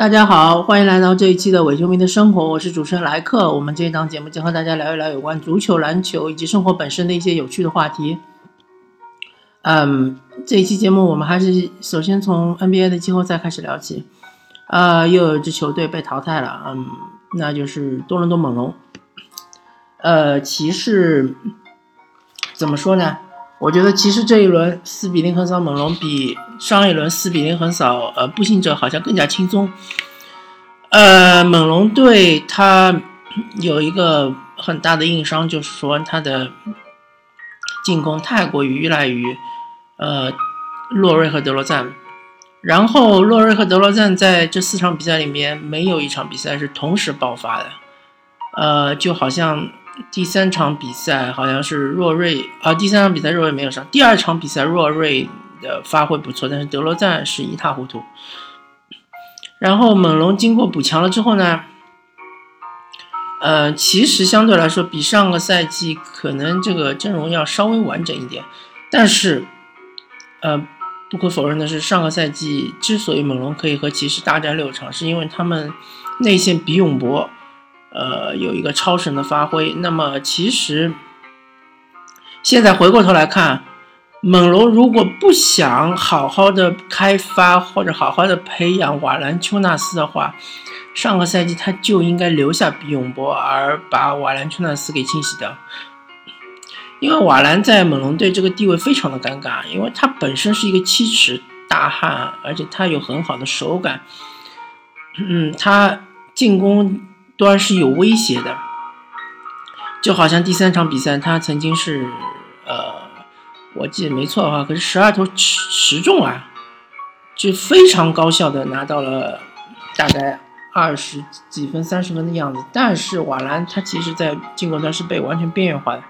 大家好，欢迎来到这一期的伪球迷的生活，我是主持人莱克。我们这一档节目将和大家聊一聊有关足球、篮球以及生活本身的一些有趣的话题。嗯，这一期节目我们还是首先从 NBA 的季后赛开始聊起。呃，又有一支球队被淘汰了，嗯，那就是多伦多猛龙。呃，骑士怎么说呢？我觉得其实这一轮四比零横扫猛龙，比上一轮四比零横扫呃步行者好像更加轻松。呃，猛龙队他有一个很大的硬伤，就是说他的进攻太过于依赖于呃洛瑞和德罗赞。然后洛瑞和德罗赞在这四场比赛里面没有一场比赛是同时爆发的，呃，就好像。第三场比赛好像是若瑞啊，第三场比赛若瑞没有上。第二场比赛若瑞的发挥不错，但是德罗赞是一塌糊涂。然后猛龙经过补强了之后呢，呃，其实相对来说比上个赛季可能这个阵容要稍微完整一点，但是呃，不可否认的是，上个赛季之所以猛龙可以和骑士大战六场，是因为他们内线比永博。呃，有一个超神的发挥。那么，其实现在回过头来看，猛龙如果不想好好的开发或者好好的培养瓦兰丘纳斯的话，上个赛季他就应该留下比永博，而把瓦兰丘纳斯给清洗掉。因为瓦兰在猛龙队这个地位非常的尴尬，因为他本身是一个七尺大汉，而且他有很好的手感。嗯，他进攻。端是有威胁的，就好像第三场比赛，他曾经是，呃，我记得没错的话，可是十二投十十中啊，就非常高效的拿到了大概二十几分、三十分的样子。但是瓦兰他其实在进攻端是被完全边缘化的，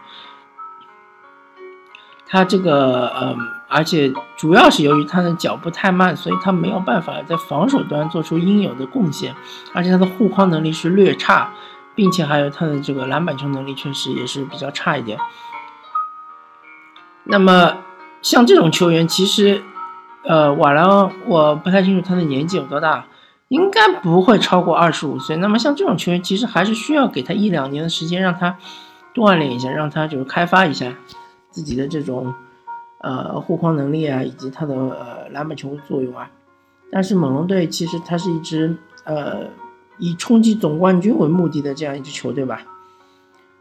他这个，嗯，而且主要是由于他的脚步太慢，所以他没有办法在防守端做出应有的贡献，而且他的护框能力是略差，并且还有他的这个篮板球能力确实也是比较差一点。那么像这种球员，其实，呃，瓦兰我不太清楚他的年纪有多大，应该不会超过二十五岁。那么像这种球员，其实还是需要给他一两年的时间，让他锻炼一下，让他就是开发一下自己的这种。呃，护框能力啊，以及他的呃篮板球作用啊，但是猛龙队其实它是一支呃以冲击总冠军为目的的这样一支球队吧。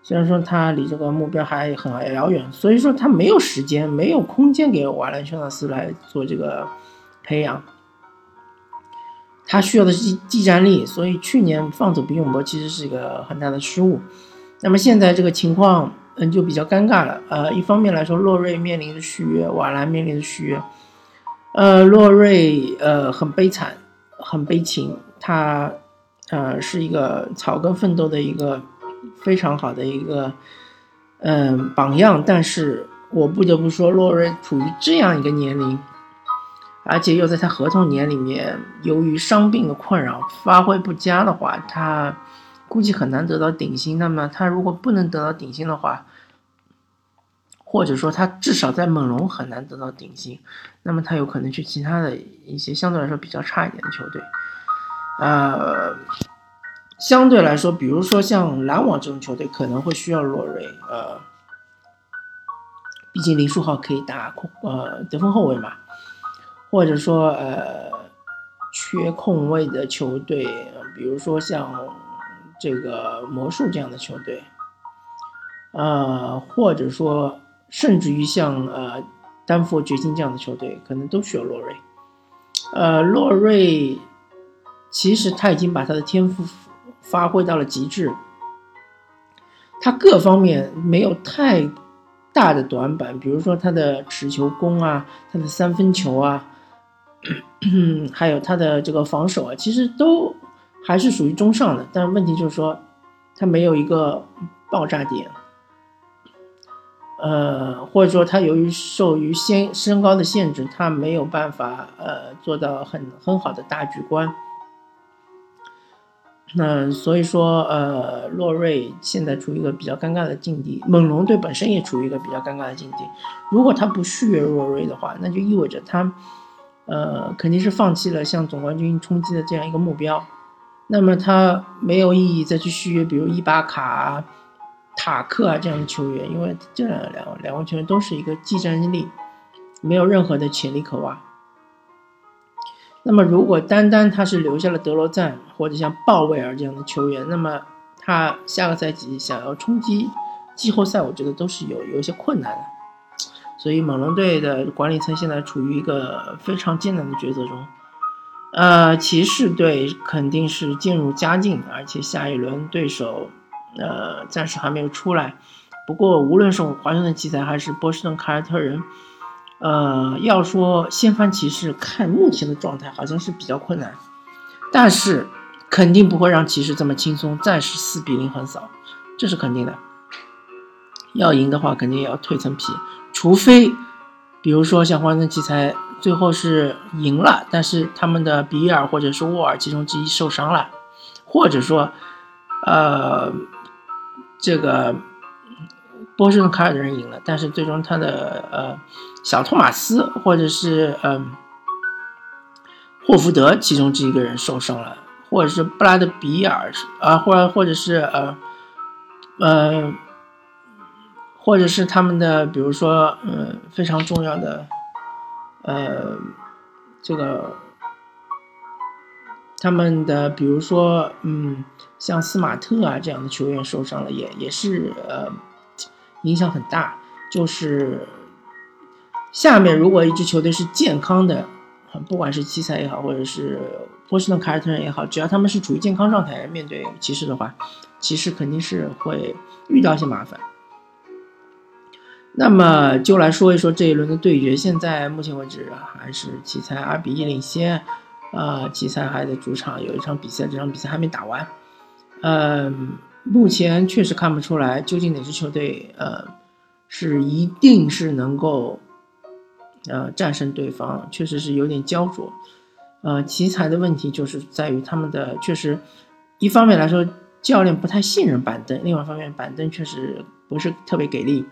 虽然说他离这个目标还很遥远，所以说他没有时间、没有空间给瓦兰丘纳斯来做这个培养。他需要的是技技战力，所以去年放走比永博其实是一个很大的失误。那么现在这个情况。嗯，就比较尴尬了。呃，一方面来说，洛瑞面临着续约，瓦兰面临着续约。呃，洛瑞呃很悲惨，很悲情。他呃是一个草根奋斗的一个非常好的一个嗯榜样。但是我不得不说，洛瑞处于这样一个年龄，而且又在他合同年里面，由于伤病的困扰，发挥不佳的话，他。估计很难得到顶薪。那么他如果不能得到顶薪的话，或者说他至少在猛龙很难得到顶薪，那么他有可能去其他的一些相对来说比较差一点的球队。呃，相对来说，比如说像篮网这种球队可能会需要洛瑞。呃，毕竟林书豪可以打控呃得分后卫嘛，或者说呃缺控位的球队，比如说像。这个魔术这样的球队，呃，或者说甚至于像呃丹佛掘金这样的球队，可能都需要洛瑞。呃，洛瑞其实他已经把他的天赋发挥到了极致，他各方面没有太大的短板，比如说他的持球攻啊，他的三分球啊，还有他的这个防守啊，其实都。还是属于中上的，但是问题就是说，他没有一个爆炸点，呃，或者说他由于受于身身高的限制，他没有办法呃做到很很好的大局观。那所以说，呃，洛瑞现在处于一个比较尴尬的境地，猛龙队本身也处于一个比较尴尬的境地。如果他不续约洛瑞的话，那就意味着他。呃，肯定是放弃了向总冠军冲击的这样一个目标。那么他没有意义再去续约，比如伊巴卡、塔克啊这样的球员，因为这两两两位球员都是一个技战力，没有任何的潜力可挖。那么如果单单他是留下了德罗赞或者像鲍威尔这样的球员，那么他下个赛季想要冲击季后赛，我觉得都是有有一些困难的。所以猛龙队的管理层现在处于一个非常艰难的抉择中。呃，骑士队肯定是渐入佳境，而且下一轮对手，呃，暂时还没有出来。不过，无论是华盛顿奇才还是波士顿凯尔特人，呃，要说掀翻骑士，看目前的状态好像是比较困难，但是肯定不会让骑士这么轻松，暂时四比零横扫，这是肯定的。要赢的话，肯定也要蜕层皮，除非，比如说像华盛顿奇才。最后是赢了，但是他们的比尔或者是沃尔其中之一受伤了，或者说，呃，这个波士顿凯尔的人赢了，但是最终他的呃小托马斯或者是嗯霍福德其中之一个人受伤了，或者是布拉德比尔啊，或者或者是呃呃，或者是他们的比如说嗯非常重要的。呃，这个他们的比如说，嗯，像斯马特啊这样的球员受伤了，也也是呃影响很大。就是下面如果一支球队是健康的，不管是奇才也好，或者是波士顿凯尔特人也好，只要他们是处于健康状态面对骑士的话，骑士肯定是会遇到一些麻烦。那么就来说一说这一轮的对决。现在目前为止还是奇才二比一领先，啊，奇才还在主场有一场比赛，这场比赛还没打完。嗯，目前确实看不出来究竟哪支球队，呃，是一定是能够，呃，战胜对方，确实是有点焦灼。呃，奇才的问题就是在于他们的确实，一方面来说教练不太信任板凳，另外一方面板凳确实不是特别给力。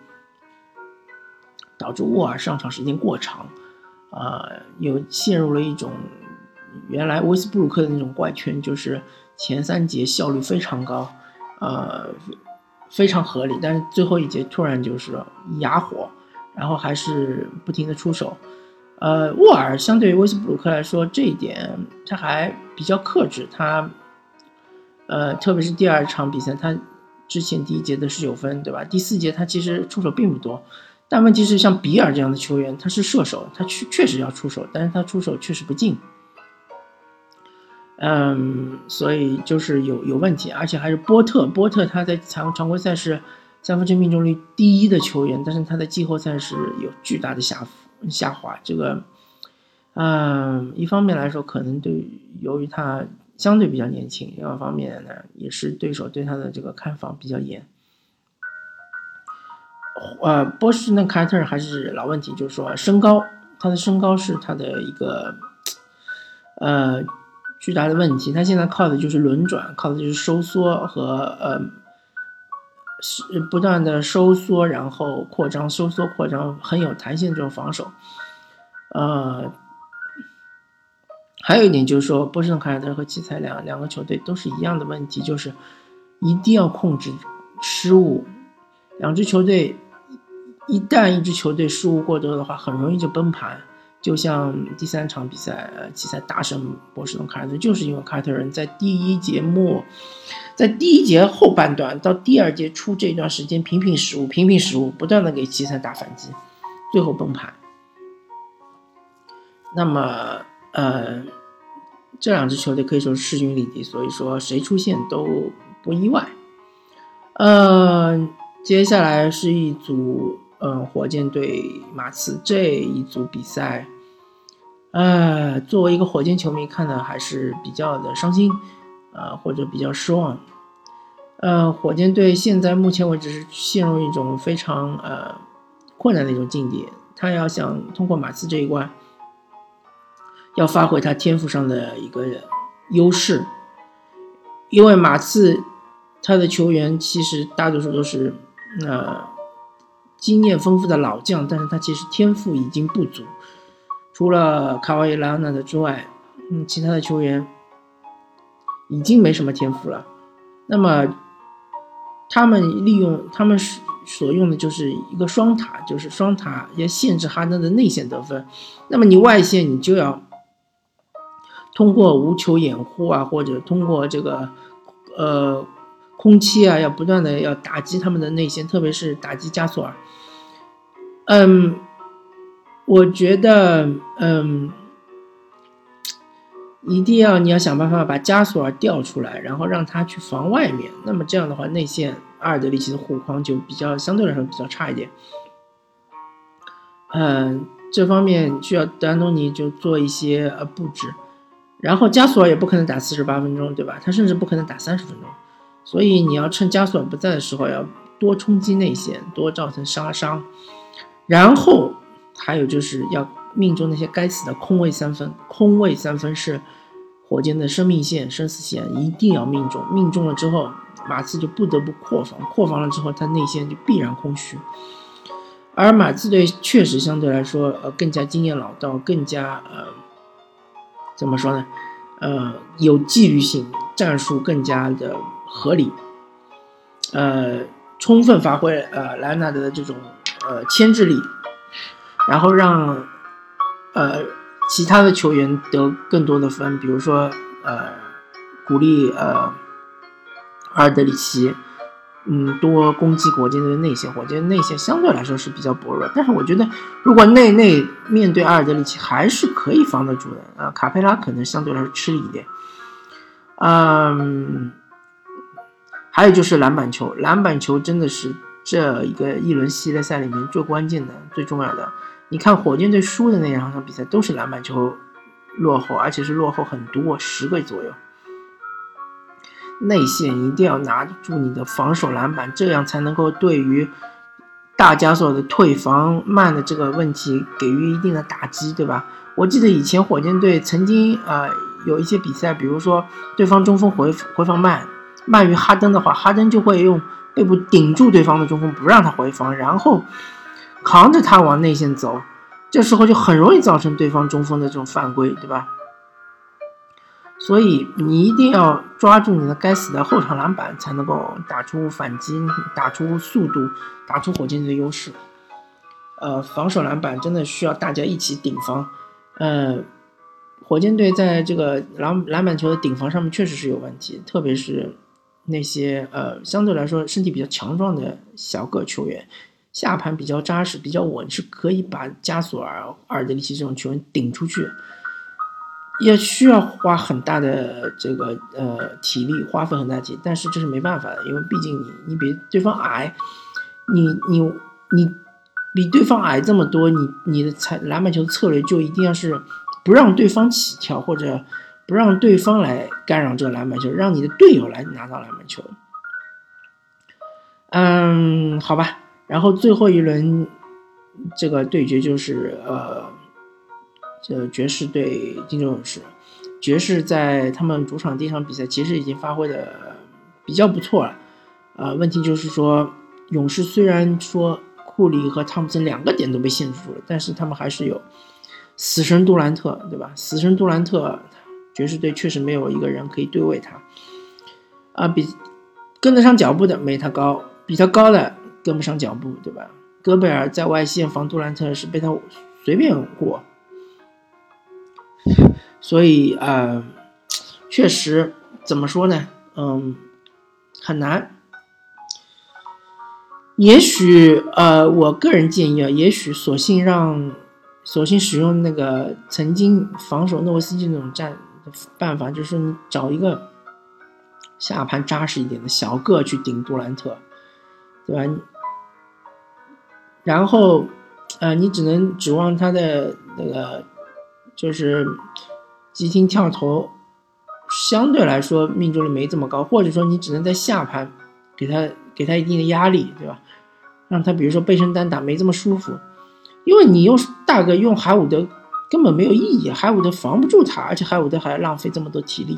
导致沃尔上场时间过长，啊，又陷入了一种原来威斯布鲁克的那种怪圈，就是前三节效率非常高，呃，非常合理，但是最后一节突然就是哑火，然后还是不停的出手，呃，沃尔相对于威斯布鲁克来说，这一点他还比较克制，他，呃，特别是第二场比赛，他之前第一节的十九分，对吧？第四节他其实出手并不多。但问题是，像比尔这样的球员，他是射手，他确确实要出手，但是他出手确实不进，嗯，所以就是有有问题，而且还是波特，波特他在常常规赛是三分球命中率第一的球员，但是他在季后赛是有巨大的下下滑，这个，嗯，一方面来说，可能对由于他相对比较年轻，另外一方面呢，也是对手对他的这个看防比较严。呃，波士顿凯尔特还是老问题，就是说身高，他的身高是他的一个呃巨大的问题。他现在靠的就是轮转，靠的就是收缩和呃是不断的收缩，然后扩张，收缩扩张，很有弹性这种防守。呃，还有一点就是说，波士顿凯尔特和奇才两两个球队都是一样的问题，就是一定要控制失误，两支球队。一旦一支球队失误过多的话，很容易就崩盘。就像第三场比赛，奇才大胜波士顿凯尔特，就是因为凯尔特人在第一节末，在第一节后半段到第二节初这段时间频频失误，频频失误，不断的给奇才打反击，最后崩盘。那么，呃，这两支球队可以说是势均力敌，所以说谁出现都不意外。呃，接下来是一组。嗯，火箭队马刺这一组比赛，呃，作为一个火箭球迷看的还是比较的伤心，呃，或者比较失望。呃，火箭队现在目前为止是陷入一种非常呃困难的一种境地，他要想通过马刺这一关，要发挥他天赋上的一个优势，因为马刺他的球员其实大多数都是呃。经验丰富的老将，但是他其实天赋已经不足。除了卡瓦伊·莱昂纳德之外，嗯，其他的球员已经没什么天赋了。那么，他们利用他们所用的就是一个双塔，就是双塔要限制哈登的内线得分。那么你外线你就要通过无球掩护啊，或者通过这个呃空气啊，要不断的要打击他们的内线，特别是打击加索尔。嗯，我觉得，嗯，一定要你要想办法把加索尔调出来，然后让他去防外面。那么这样的话，内线阿尔德里奇的护框就比较相对来说比较差一点。嗯，这方面需要德安东尼就做一些呃布置，然后加索尔也不可能打四十八分钟，对吧？他甚至不可能打三十分钟，所以你要趁加索尔不在的时候，要多冲击内线，多造成杀伤。然后还有就是要命中那些该死的空位三分，空位三分是火箭的生命线、生死线，一定要命中。命中了之后，马刺就不得不扩防，扩防了之后，他内线就必然空虚。而马刺队确实相对来说，呃，更加经验老道，更加呃，怎么说呢？呃，有纪律性，战术更加的合理，呃，充分发挥呃莱昂纳德的这种。呃，牵制力，然后让呃其他的球员得更多的分，比如说呃鼓励呃阿尔德里奇，嗯，多攻击火箭的内线，火箭内线相对来说是比较薄弱，但是我觉得如果内内面对阿尔德里奇还是可以防得住的啊，卡佩拉可能相对来说吃力一点，嗯，还有就是篮板球，篮板球真的是。这一个一轮系列赛里面最关键的、最重要的，你看火箭队输的那两场比赛都是篮板球落后，而且是落后很多，十个左右。内线一定要拿住你的防守篮板，这样才能够对于大加索的退防慢的这个问题给予一定的打击，对吧？我记得以前火箭队曾经啊有一些比赛，比如说对方中锋回回防慢慢于哈登的话，哈登就会用。背部顶住对方的中锋，不让他回防，然后扛着他往内线走，这时候就很容易造成对方中锋的这种犯规，对吧？所以你一定要抓住你的该死的后场篮板，才能够打出反击，打出速度，打出火箭队的优势。呃，防守篮板真的需要大家一起顶防。呃，火箭队在这个篮篮板球的顶防上面确实是有问题，特别是。那些呃相对来说身体比较强壮的小个球员，下盘比较扎实、比较稳，是可以把加索尔、阿尔德里奇这种球员顶出去，也需要花很大的这个呃体力，花费很大体力，但是这是没办法的，因为毕竟你你比对方矮，你你你比对方矮这么多，你你的采篮板球策略就一定要是不让对方起跳或者。不让对方来干扰这个篮板球，让你的队友来拿到篮板球。嗯，好吧。然后最后一轮这个对决就是呃，这爵士对金州勇士。爵士在他们主场第一场比赛其实已经发挥的比较不错了。呃，问题就是说，勇士虽然说库里和汤普森两个点都被限制住了，但是他们还是有死神杜兰特，对吧？死神杜兰特。爵士队确实没有一个人可以对位他，啊，比跟得上脚步的没他高，比他高的跟不上脚步，对吧？戈贝尔在外线防杜兰特是被他随便过，所以啊，确实怎么说呢？嗯，很难。也许呃，我个人建议啊，也许索性让索性使用那个曾经防守诺维斯基那种战。办法就是你找一个下盘扎实一点的小个去顶杜兰特，对吧？然后，呃，你只能指望他的那个就是急停跳投，相对来说命中率没这么高，或者说你只能在下盘给他给他一定的压力，对吧？让他比如说背身单打没这么舒服，因为你用大个用海伍德。根本没有意义，海伍德防不住他，而且海伍德还浪费这么多体力，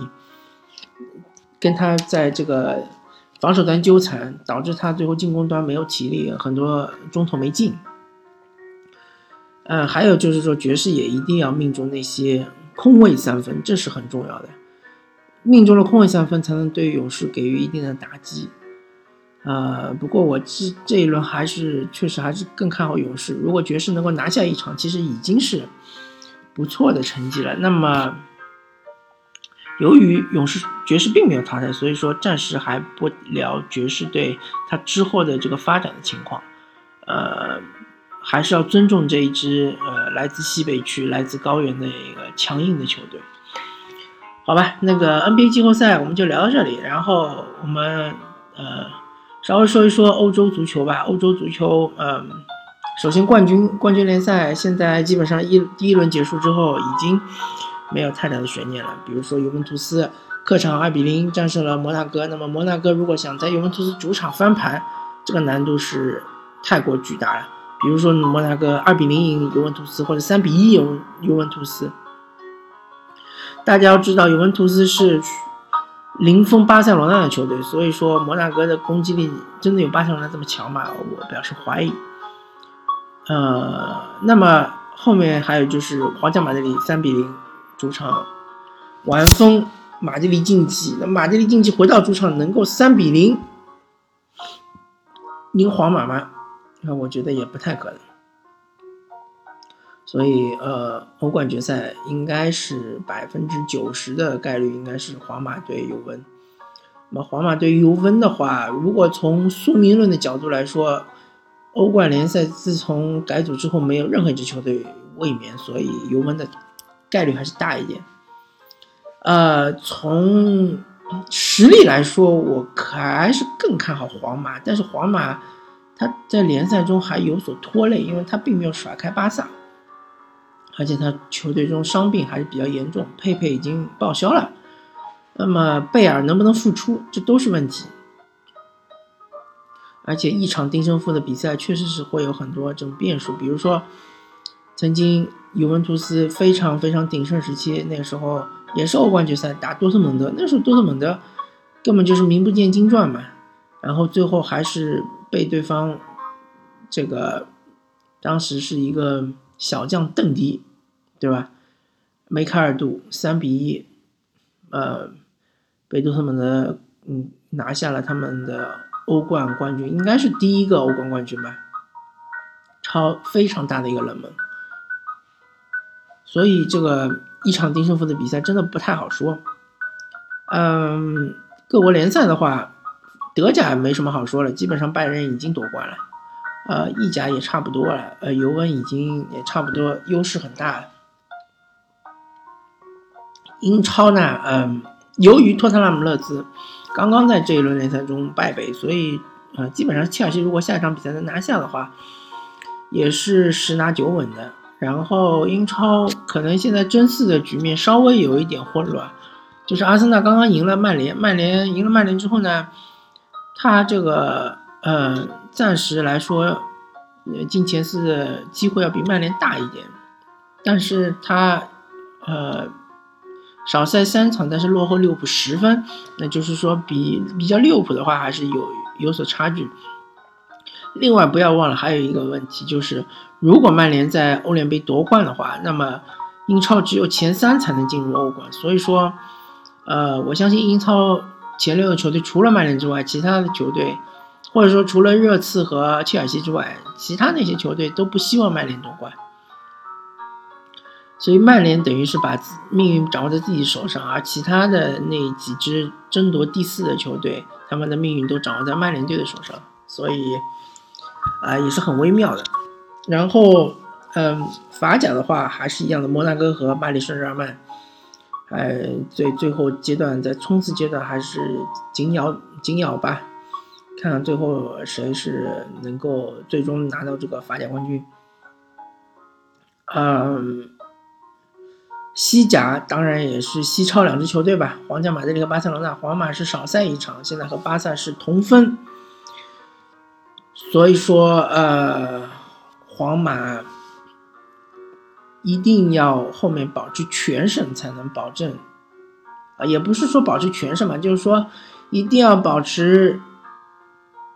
跟他在这个防守端纠缠，导致他最后进攻端没有体力，很多中投没进。嗯，还有就是说爵士也一定要命中那些空位三分，这是很重要的。命中了空位三分，才能对勇士给予一定的打击。呃，不过我这这一轮还是确实还是更看好勇士。如果爵士能够拿下一场，其实已经是不错的成绩了。那么，由于勇士爵士并没有淘汰，所以说暂时还不聊爵士队他之后的这个发展的情况。呃，还是要尊重这一支呃来自西北区、来自高原的一个强硬的球队。好吧，那个 NBA 季后赛我们就聊到这里，然后我们呃。稍微说一说欧洲足球吧。欧洲足球，嗯，首先冠军冠军联赛现在基本上一第一轮结束之后，已经没有太大的悬念了。比如说尤文图斯客场二比零战胜了摩纳哥，那么摩纳哥如果想在尤文图斯主场翻盘，这个难度是太过巨大了。比如说摩纳哥二比零赢尤文图斯，或者三比一赢尤文图斯。大家要知道，尤文图斯是。零封巴塞罗那的球队，所以说摩纳哥的攻击力真的有巴塞罗那这么强吗？我表示怀疑。呃，那么后面还有就是皇家马德里三比零主场完封马德里竞技，那马德里竞技回到主场能够三比零赢皇马吗？那我觉得也不太可能。所以，呃，欧冠决赛应该是百分之九十的概率应该是皇马对尤文。那么，皇马对尤文的话，如果从宿命论的角度来说，欧冠联赛自从改组之后，没有任何一支球队卫冕，所以尤文的概率还是大一点。呃，从实力来说，我还是更看好皇马。但是皇马他在联赛中还有所拖累，因为他并没有甩开巴萨。而且他球队中伤病还是比较严重，佩佩已经报销了，那么贝尔能不能复出，这都是问题。而且一场定胜负的比赛确实是会有很多这种变数，比如说曾经尤文图斯非常非常鼎盛时期，那个时候也是欧冠决赛打多特蒙德，那时候多特蒙德根本就是名不见经传嘛，然后最后还是被对方这个当时是一个小将邓迪。对吧？梅开二度，三比一，呃，被多特蒙德嗯拿下了他们的欧冠冠军，应该是第一个欧冠冠军吧，超非常大的一个冷门，所以这个一场定胜负的比赛真的不太好说。嗯，各国联赛的话，德甲没什么好说了，基本上拜仁已经夺冠了，呃，意甲也差不多了，呃，尤文已经也差不多，优势很大了。英超呢，嗯，由于托特纳姆热刺刚刚在这一轮联赛中败北，所以呃，基本上切尔西如果下一场比赛能拿下的话，也是十拿九稳的。然后英超可能现在争四的局面稍微有一点混乱，就是阿森纳刚刚赢了曼联，曼联赢了曼联之后呢，他这个呃暂时来说进前四的机会要比曼联大一点，但是他呃。少赛三场，但是落后利物浦十分，那就是说比比较利物浦的话还是有有所差距。另外不要忘了还有一个问题，就是如果曼联在欧联杯夺冠的话，那么英超只有前三才能进入欧冠。所以说，呃，我相信英超前六个球队除了曼联之外，其他的球队或者说除了热刺和切尔西之外，其他那些球队都不希望曼联夺冠。所以曼联等于是把命运掌握在自己手上，而其他的那几支争夺第四的球队，他们的命运都掌握在曼联队的手上，所以啊也是很微妙的。然后，嗯，法甲的话还是一样的，摩纳哥和巴黎圣日耳曼，哎，最最后阶段在冲刺阶段还是紧咬紧咬吧，看看最后谁是能够最终拿到这个法甲冠军。嗯。西甲当然也是西超两支球队吧，皇家马德里和巴塞罗那。皇马是少赛一场，现在和巴萨是同分，所以说呃，皇马一定要后面保持全胜才能保证啊，也不是说保持全胜嘛，就是说一定要保持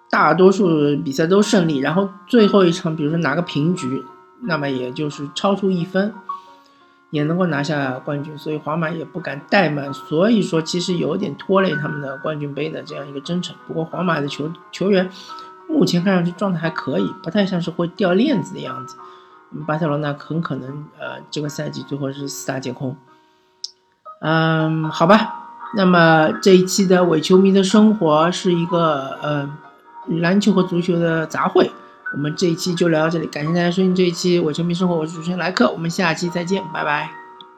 大多数比赛都胜利，然后最后一场比如说拿个平局，那么也就是超出一分，也能够拿下冠军，所以皇马也不敢怠慢，所以说其实有点拖累他们的冠军杯的这样一个征程。不过皇马的球球员目前看上去状态还可以，不太像是会掉链子的样子。巴塞罗那很可能呃这个赛季最后是四大皆空。嗯，好吧。那么这一期的伪球迷的生活是一个呃篮球和足球的杂烩，我们这一期就聊到这里，感谢大家收听这一期伪球迷生活，我是主持人莱克，我们下期再见，拜拜。